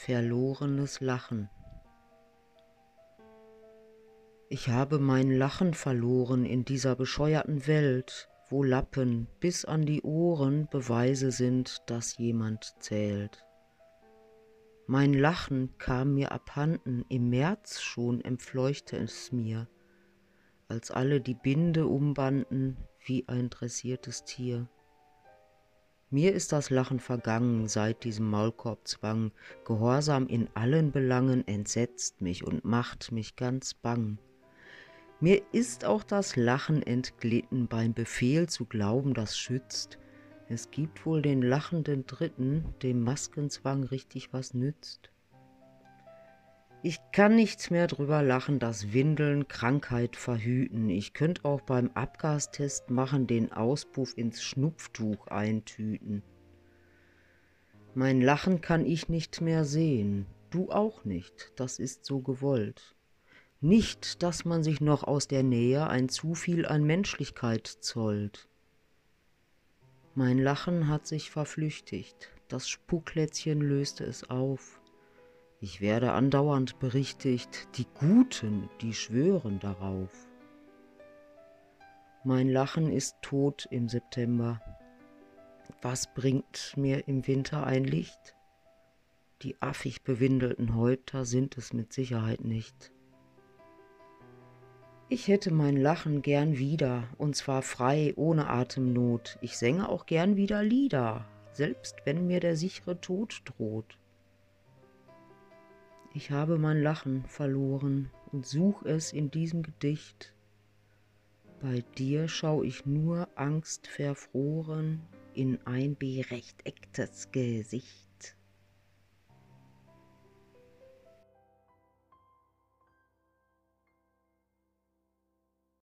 Verlorenes Lachen. Ich habe mein Lachen verloren in dieser bescheuerten Welt, wo Lappen bis an die Ohren Beweise sind, dass jemand zählt. Mein Lachen kam mir abhanden, im März schon empfleuchte es mir, als alle die Binde umbanden wie ein dressiertes Tier. Mir ist das Lachen vergangen seit diesem Maulkorbzwang, Gehorsam in allen Belangen entsetzt mich und macht mich ganz bang. Mir ist auch das Lachen entglitten beim Befehl zu glauben, das schützt, es gibt wohl den lachenden Dritten, dem Maskenzwang richtig was nützt. Ich kann nichts mehr drüber lachen, dass Windeln Krankheit verhüten. Ich könnte auch beim Abgastest machen, den Auspuff ins Schnupftuch eintüten. Mein Lachen kann ich nicht mehr sehen, du auch nicht, das ist so gewollt. Nicht, dass man sich noch aus der Nähe ein zu viel an Menschlichkeit zollt. Mein Lachen hat sich verflüchtigt, das Spucklätzchen löste es auf. Ich werde andauernd berichtigt, die Guten, die schwören darauf. Mein Lachen ist tot im September. Was bringt mir im Winter ein Licht? Die affig bewindelten Häupter sind es mit Sicherheit nicht. Ich hätte mein Lachen gern wieder, und zwar frei, ohne Atemnot. Ich sänge auch gern wieder Lieder, selbst wenn mir der sichere Tod droht. Ich habe mein Lachen verloren und such es in diesem Gedicht. Bei dir schau ich nur angstverfroren in ein berechtecktes Gesicht.